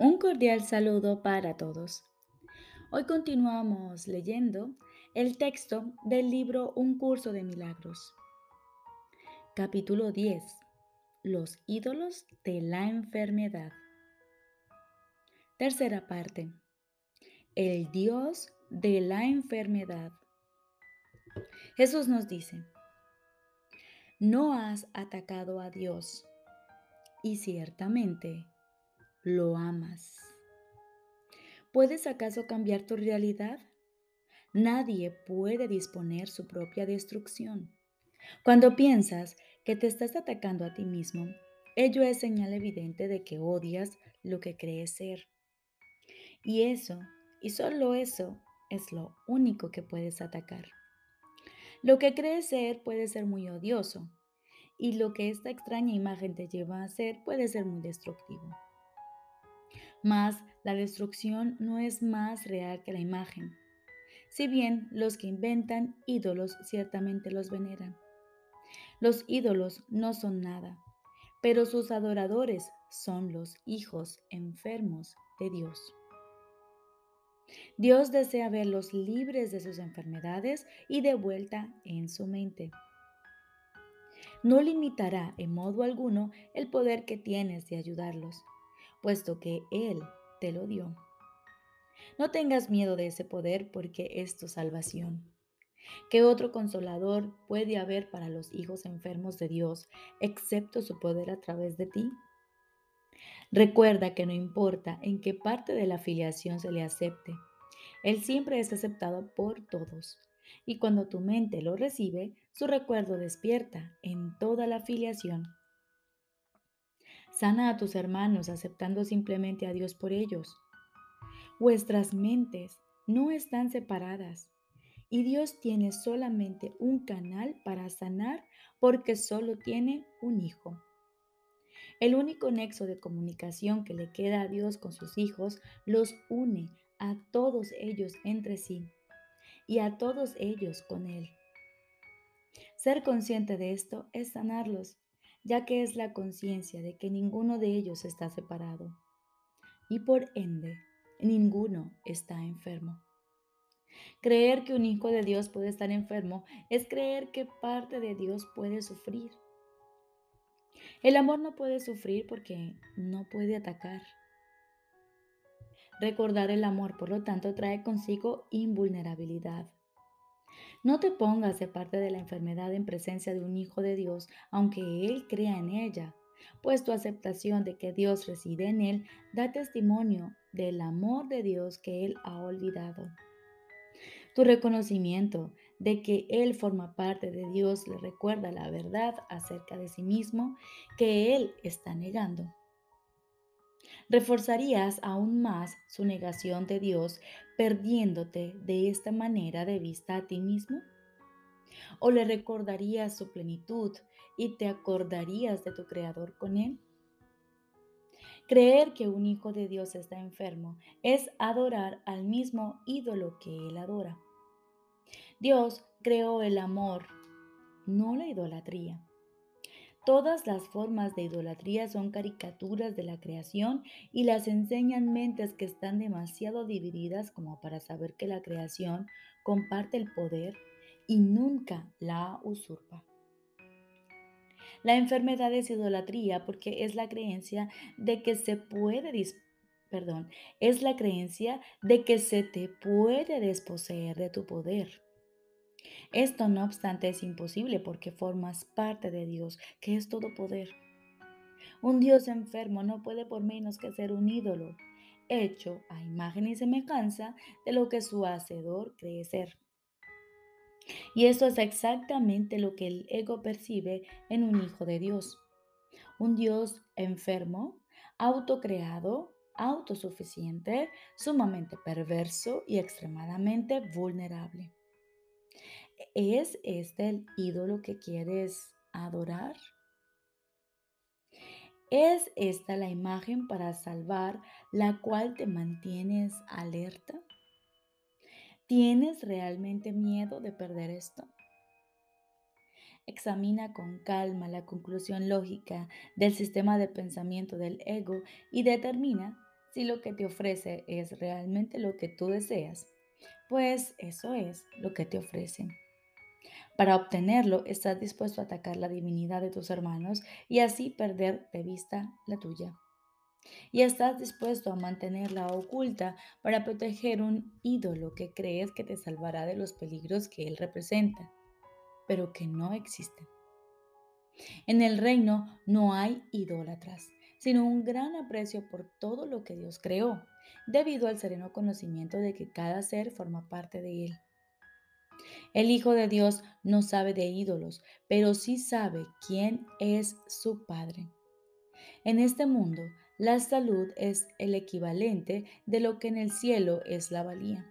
Un cordial saludo para todos. Hoy continuamos leyendo el texto del libro Un curso de milagros. Capítulo 10. Los ídolos de la enfermedad. Tercera parte. El Dios de la enfermedad. Jesús nos dice, no has atacado a Dios y ciertamente lo amas. ¿Puedes acaso cambiar tu realidad? Nadie puede disponer su propia destrucción. Cuando piensas que te estás atacando a ti mismo, ello es señal evidente de que odias lo que crees ser. Y eso, y solo eso, es lo único que puedes atacar. Lo que crees ser puede ser muy odioso, y lo que esta extraña imagen te lleva a hacer puede ser muy destructivo. Mas la destrucción no es más real que la imagen. Si bien los que inventan ídolos ciertamente los veneran. Los ídolos no son nada, pero sus adoradores son los hijos enfermos de Dios. Dios desea verlos libres de sus enfermedades y de vuelta en su mente. No limitará en modo alguno el poder que tienes de ayudarlos puesto que Él te lo dio. No tengas miedo de ese poder porque es tu salvación. ¿Qué otro consolador puede haber para los hijos enfermos de Dios excepto su poder a través de ti? Recuerda que no importa en qué parte de la afiliación se le acepte, Él siempre es aceptado por todos. Y cuando tu mente lo recibe, su recuerdo despierta en toda la afiliación Sana a tus hermanos aceptando simplemente a Dios por ellos. Vuestras mentes no están separadas y Dios tiene solamente un canal para sanar porque solo tiene un hijo. El único nexo de comunicación que le queda a Dios con sus hijos los une a todos ellos entre sí y a todos ellos con Él. Ser consciente de esto es sanarlos ya que es la conciencia de que ninguno de ellos está separado y por ende ninguno está enfermo. Creer que un hijo de Dios puede estar enfermo es creer que parte de Dios puede sufrir. El amor no puede sufrir porque no puede atacar. Recordar el amor, por lo tanto, trae consigo invulnerabilidad. No te pongas de parte de la enfermedad en presencia de un Hijo de Dios, aunque Él crea en ella, pues tu aceptación de que Dios reside en Él da testimonio del amor de Dios que Él ha olvidado. Tu reconocimiento de que Él forma parte de Dios le recuerda la verdad acerca de sí mismo que Él está negando. ¿Reforzarías aún más su negación de Dios perdiéndote de esta manera de vista a ti mismo? ¿O le recordarías su plenitud y te acordarías de tu Creador con Él? Creer que un hijo de Dios está enfermo es adorar al mismo ídolo que Él adora. Dios creó el amor, no la idolatría. Todas las formas de idolatría son caricaturas de la creación y las enseñan mentes que están demasiado divididas como para saber que la creación comparte el poder y nunca la usurpa. La enfermedad es idolatría porque es la creencia de que se puede perdón, es la creencia de que se te puede desposeer de tu poder. Esto no obstante es imposible porque formas parte de Dios, que es todo poder. Un Dios enfermo no puede por menos que ser un ídolo, hecho a imagen y semejanza de lo que su hacedor cree ser. Y esto es exactamente lo que el ego percibe en un hijo de Dios. Un Dios enfermo, autocreado, autosuficiente, sumamente perverso y extremadamente vulnerable. ¿Es este el ídolo que quieres adorar? ¿Es esta la imagen para salvar la cual te mantienes alerta? ¿Tienes realmente miedo de perder esto? Examina con calma la conclusión lógica del sistema de pensamiento del ego y determina Si lo que te ofrece es realmente lo que tú deseas, pues eso es lo que te ofrecen. Para obtenerlo, estás dispuesto a atacar la divinidad de tus hermanos y así perder de vista la tuya. Y estás dispuesto a mantenerla oculta para proteger un ídolo que crees que te salvará de los peligros que él representa, pero que no existen. En el reino no hay idólatras, sino un gran aprecio por todo lo que Dios creó, debido al sereno conocimiento de que cada ser forma parte de Él. El Hijo de Dios no sabe de ídolos, pero sí sabe quién es su Padre. En este mundo, la salud es el equivalente de lo que en el cielo es la valía.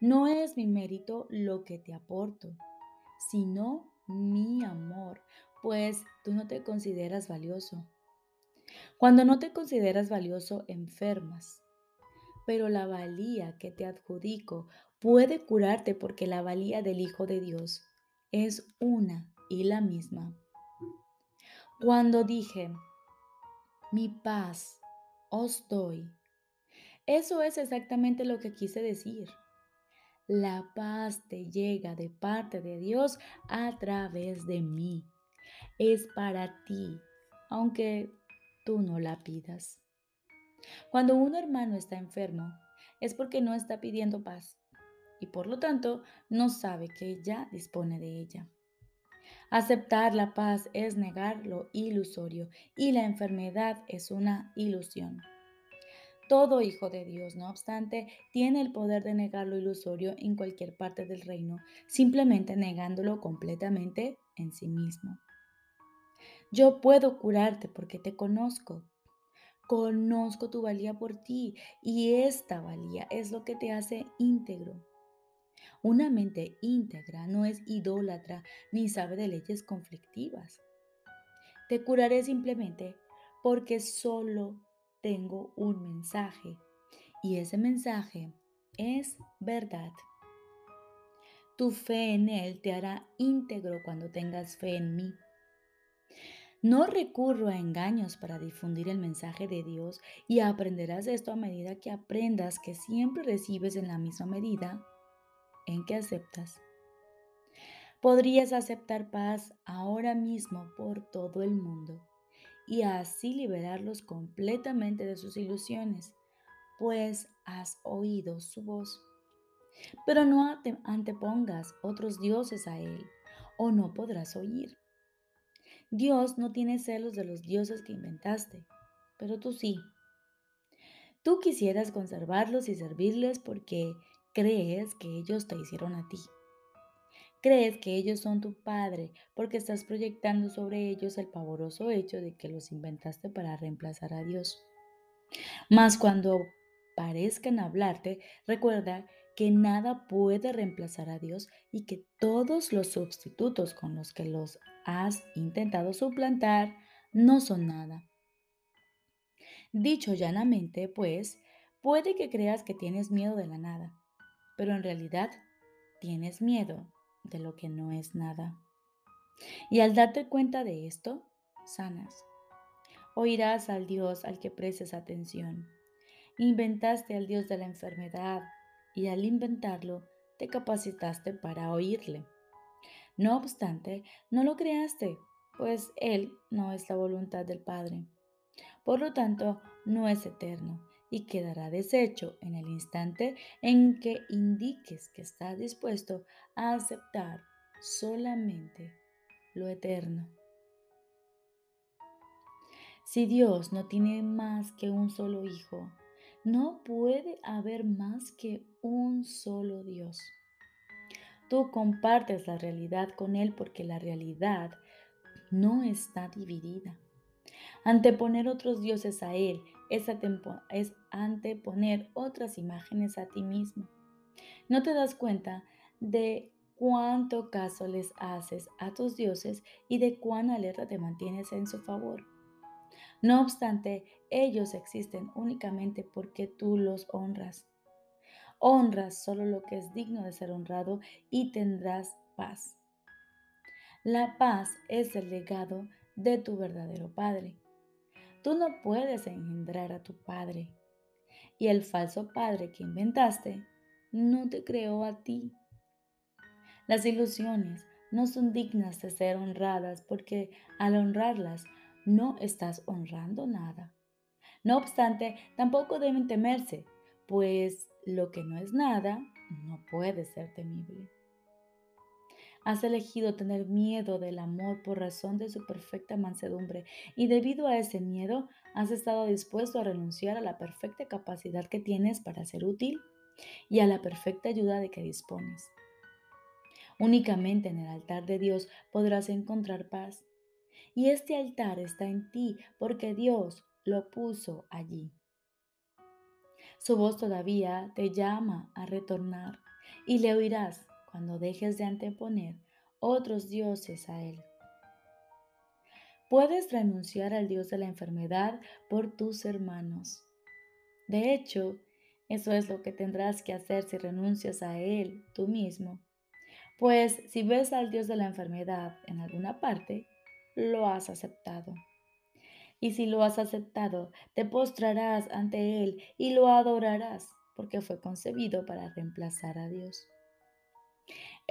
No es mi mérito lo que te aporto, sino mi amor, pues tú no te consideras valioso. Cuando no te consideras valioso, enfermas. Pero la valía que te adjudico puede curarte porque la valía del Hijo de Dios es una y la misma. Cuando dije, mi paz os doy, eso es exactamente lo que quise decir. La paz te llega de parte de Dios a través de mí. Es para ti, aunque tú no la pidas. Cuando un hermano está enfermo, es porque no está pidiendo paz y por lo tanto no sabe que ya dispone de ella. Aceptar la paz es negar lo ilusorio y la enfermedad es una ilusión. Todo hijo de Dios, no obstante, tiene el poder de negar lo ilusorio en cualquier parte del reino, simplemente negándolo completamente en sí mismo. Yo puedo curarte porque te conozco. Conozco tu valía por ti y esta valía es lo que te hace íntegro. Una mente íntegra no es idólatra ni sabe de leyes conflictivas. Te curaré simplemente porque solo tengo un mensaje y ese mensaje es verdad. Tu fe en Él te hará íntegro cuando tengas fe en mí. No recurro a engaños para difundir el mensaje de Dios y aprenderás esto a medida que aprendas que siempre recibes en la misma medida en que aceptas. Podrías aceptar paz ahora mismo por todo el mundo y así liberarlos completamente de sus ilusiones, pues has oído su voz. Pero no antepongas otros dioses a Él, o no podrás oír. Dios no tiene celos de los dioses que inventaste, pero tú sí. Tú quisieras conservarlos y servirles porque crees que ellos te hicieron a ti. Crees que ellos son tu padre porque estás proyectando sobre ellos el pavoroso hecho de que los inventaste para reemplazar a Dios. Mas cuando parezcan hablarte, recuerda que nada puede reemplazar a Dios y que todos los sustitutos con los que los has intentado suplantar no son nada. Dicho llanamente, pues, puede que creas que tienes miedo de la nada, pero en realidad tienes miedo de lo que no es nada. Y al darte cuenta de esto, sanas. Oirás al Dios al que prestes atención. Inventaste al Dios de la enfermedad y al inventarlo te capacitaste para oírle. No obstante, no lo creaste, pues Él no es la voluntad del Padre. Por lo tanto, no es eterno y quedará deshecho en el instante en que indiques que estás dispuesto a aceptar solamente lo eterno. Si Dios no tiene más que un solo hijo, no puede haber más que un solo Dios. Tú compartes la realidad con Él porque la realidad no está dividida. Anteponer otros dioses a Él es, es, anteponer otras imágenes a ti mismo. No te das cuenta de cuánto caso les haces a tus dioses y de cuán alerta te mantienes en su favor. No obstante, ellos existen únicamente porque tú los honras. Honras solo lo que es digno de ser honrado y tendrás paz. La paz es el legado de tu verdadero Padre. Tú no puedes engendrar a tu padre. Y el falso padre que inventaste no te creó a ti. Las ilusiones no son dignas de ser honradas porque al honrarlas no estás honrando nada. No obstante, tampoco deben temerse, pues lo que no es nada no puede ser temible. Has elegido tener miedo del amor por razón de su perfecta mansedumbre y debido a ese miedo has estado dispuesto a renunciar a la perfecta capacidad que tienes para ser útil y a la perfecta ayuda de que dispones. Únicamente en el altar de Dios podrás encontrar paz. Y este altar está en ti porque Dios lo puso allí. Su voz todavía te llama a retornar y le oirás cuando dejes de anteponer otros dioses a Él. Puedes renunciar al Dios de la enfermedad por tus hermanos. De hecho, eso es lo que tendrás que hacer si renuncias a Él tú mismo. Pues si ves al Dios de la enfermedad en alguna parte, lo has aceptado. Y si lo has aceptado, te postrarás ante Él y lo adorarás, porque fue concebido para reemplazar a Dios.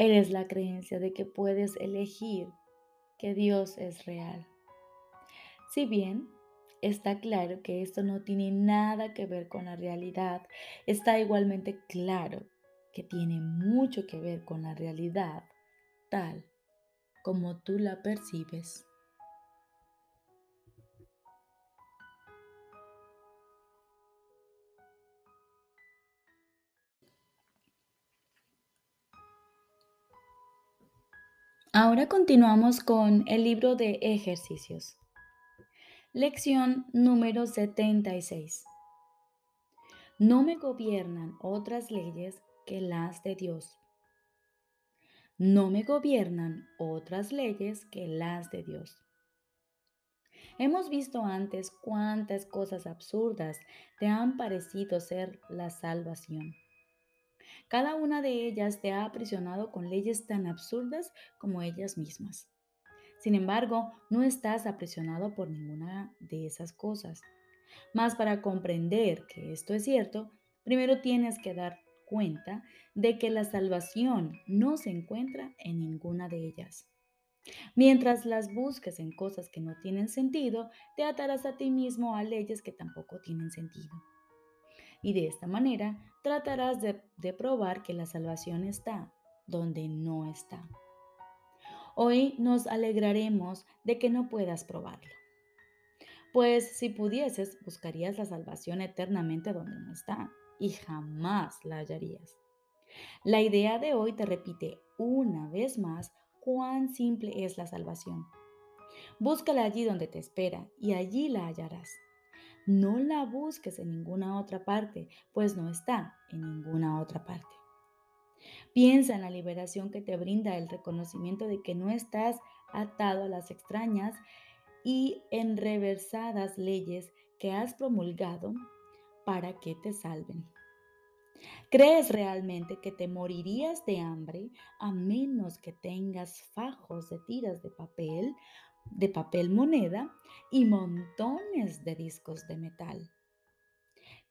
Eres la creencia de que puedes elegir que Dios es real. Si bien está claro que esto no tiene nada que ver con la realidad, está igualmente claro que tiene mucho que ver con la realidad tal como tú la percibes. Ahora continuamos con el libro de ejercicios. Lección número 76. No me gobiernan otras leyes que las de Dios. No me gobiernan otras leyes que las de Dios. Hemos visto antes cuántas cosas absurdas te han parecido ser la salvación. Cada una de ellas te ha aprisionado con leyes tan absurdas como ellas mismas. Sin embargo, no estás aprisionado por ninguna de esas cosas. Mas para comprender que esto es cierto, primero tienes que dar cuenta de que la salvación no se encuentra en ninguna de ellas. Mientras las busques en cosas que no tienen sentido, te atarás a ti mismo a leyes que tampoco tienen sentido y de esta manera tratarás de, probar que la salvación está donde no está. Hoy nos alegraremos de que no puedas probarlo. Pues si pudieses, buscarías la salvación eternamente donde no está y jamás la hallarías. La idea de hoy te repite una vez más cuán simple es la salvación. Búscala allí donde te espera y allí la hallarás. No la busques en ninguna otra parte, pues no está en ninguna otra parte. Piensa en la liberación que te brinda el reconocimiento de que no estás atado a las extrañas y enreversadas leyes que has promulgado para que te salven. ¿Crees realmente que te morirías de hambre a menos que tengas fajos de tiras de papel de papel moneda y montones de discos de metal.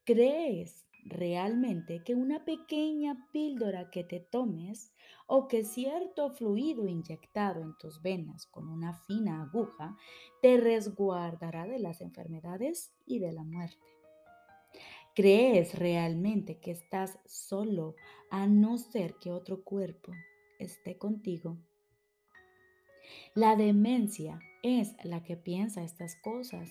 ¿Crees realmente que una pequeña píldora que te tomes o que cierto fluido inyectado en tus venas con una fina aguja te resguardará de las enfermedades y de la muerte? ¿Crees realmente que estás solo a no ser que otro cuerpo esté contigo? La demencia es la que piensa estas cosas.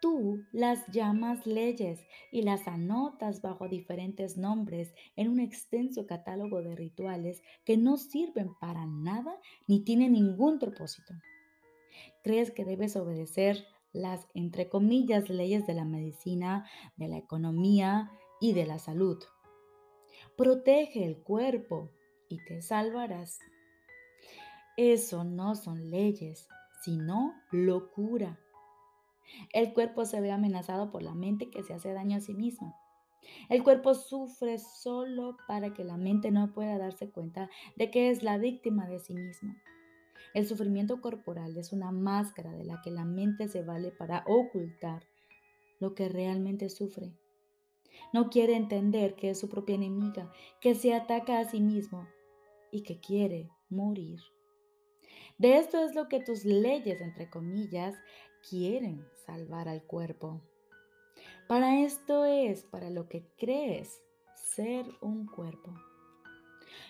Tú las llamas leyes y las anotas bajo diferentes nombres en un extenso catálogo de rituales que no sirven para nada ni tienen ningún propósito. Crees que debes obedecer las, entre comillas, leyes de la medicina, de la economía y de la salud. Protege el cuerpo y te salvarás. Eso no son leyes, sino locura. El cuerpo se ve amenazado por la mente que se hace daño a sí misma. El cuerpo sufre solo para que la mente no pueda darse cuenta de que es la víctima de sí misma. El sufrimiento corporal es una máscara de la que la mente se vale para ocultar lo que realmente sufre. No quiere entender que es su propia enemiga, que se ataca a sí mismo y que quiere morir. De esto es lo que tus leyes, entre comillas, quieren salvar al cuerpo. Para esto es para lo que crees ser un cuerpo.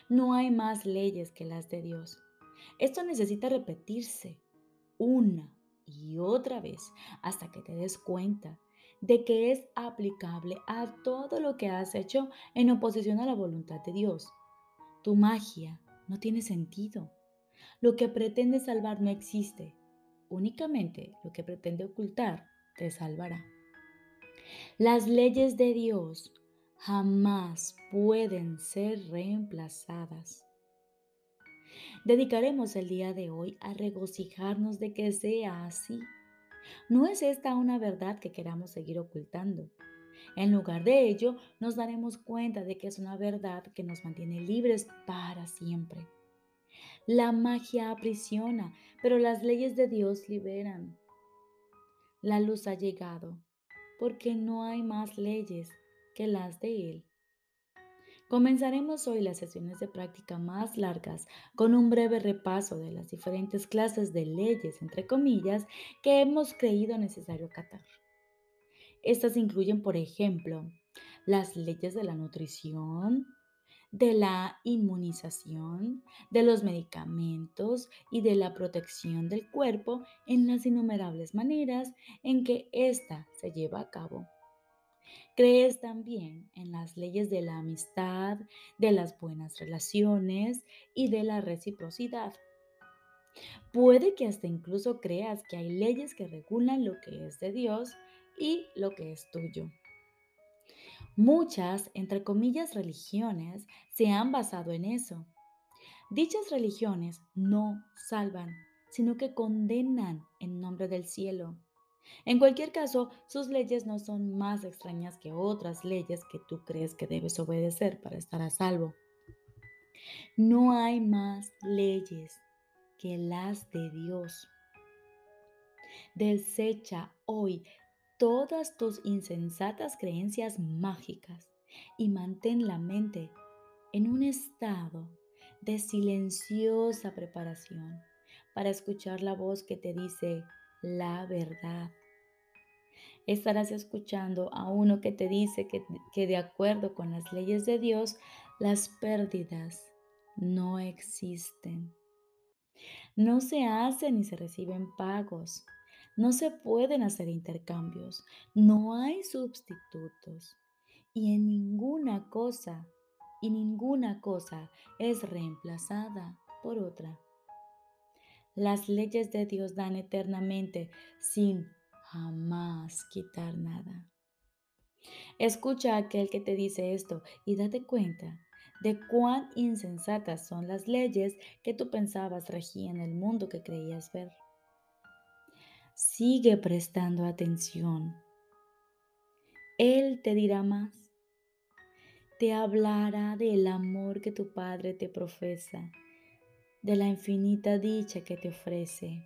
No hay más leyes que las de Dios. Esto necesita repetirse una y otra vez hasta que te des cuenta de que es aplicable a todo lo que has hecho en oposición a la voluntad de Dios. Tu magia no tiene sentido. Lo que pretende salvar no existe. Únicamente lo que pretende ocultar te salvará. Las leyes de Dios jamás pueden ser reemplazadas. Dedicaremos el día de hoy a regocijarnos de que sea así. No es esta una verdad que queramos seguir ocultando. En lugar de ello, nos daremos cuenta de que es una verdad que nos mantiene libres para siempre. La magia aprisiona, pero las leyes de Dios liberan. La luz ha llegado, porque no hay más leyes que las de Él. Comenzaremos hoy las sesiones de práctica más largas con un breve repaso de las diferentes clases de leyes, entre comillas, que hemos creído necesario acatar. Estas incluyen, por ejemplo, las leyes de la nutrición, de la inmunización, de los medicamentos y de la protección del cuerpo en las innumerables maneras en que ésta se lleva a cabo. Crees también en las leyes de la amistad, de las buenas relaciones y de la reciprocidad. Puede que hasta incluso creas que hay leyes que regulan lo que es de Dios y lo que es tuyo. Muchas, entre comillas, religiones se han basado en eso. Dichas religiones no salvan, sino que condenan en nombre del cielo. En cualquier caso, sus leyes no son más extrañas que otras leyes que tú crees que debes obedecer para estar a salvo. No hay más leyes que las de Dios. Desecha hoy todas tus insensatas creencias mágicas y mantén la mente en un estado de silenciosa preparación para escuchar la voz que te dice la verdad estarás escuchando a uno que te dice que, que de acuerdo con las leyes de Dios, las pérdidas no existen. No se hacen ni se reciben pagos. No se pueden hacer intercambios. No hay sustitutos. Y en ninguna cosa, y ninguna cosa es reemplazada por otra. Las leyes de Dios dan eternamente sin jamás quitar nada. Escucha a aquel que te dice esto y date cuenta de cuán insensatas son las leyes que tú pensabas regían el mundo que creías ver. Sigue prestando atención. Él te dirá más. Te hablará del amor que tu Padre te profesa, de la infinita dicha que te ofrece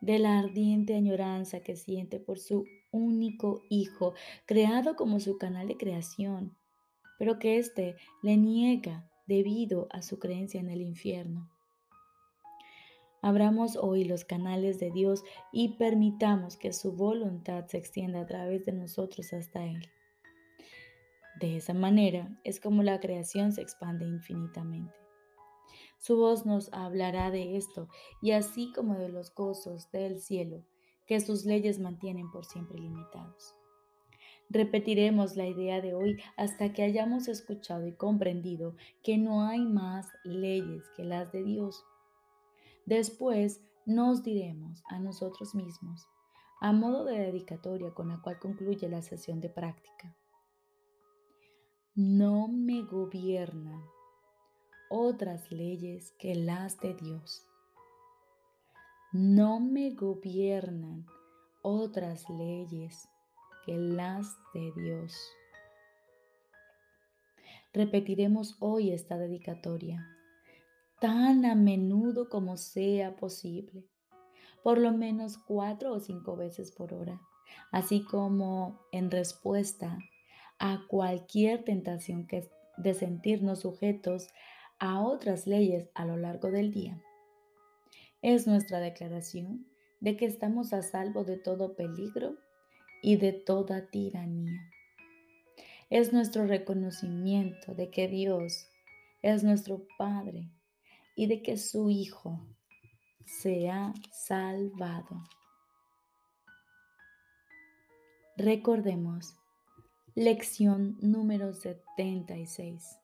de la ardiente añoranza que siente por su único hijo, creado como su canal de creación, pero que éste le niega debido a su creencia en el infierno. Abramos hoy los canales de Dios y permitamos que su voluntad se extienda a través de nosotros hasta Él. De esa manera es como la creación se expande infinitamente. Su voz nos hablará de esto y así como de los gozos del cielo que sus leyes mantienen por siempre limitados. Repetiremos la idea de hoy hasta que hayamos escuchado y comprendido que no hay más leyes que las de Dios. Después nos diremos a nosotros mismos, a modo de dedicatoria con la cual concluye la sesión de práctica. No me gobiernan otras leyes que las de Dios. No me gobiernan otras leyes que las de Dios. Repetiremos hoy esta dedicatoria. Tan a menudo como sea posible, por lo menos cuatro o cinco veces por hora, así como en respuesta a cualquier tentación que de sentirnos sujetos a otras leyes a lo largo del día. Es nuestra declaración de que estamos a salvo de todo peligro y de toda tiranía. Es nuestro reconocimiento de que Dios es nuestro Padre y de que su Hijo se ha salvado. Recordemos, lección número 76.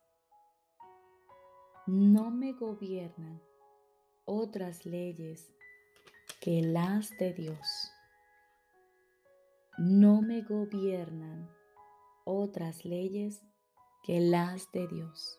No me gobiernan otras leyes que las de Dios. No me gobiernan otras leyes que las de Dios.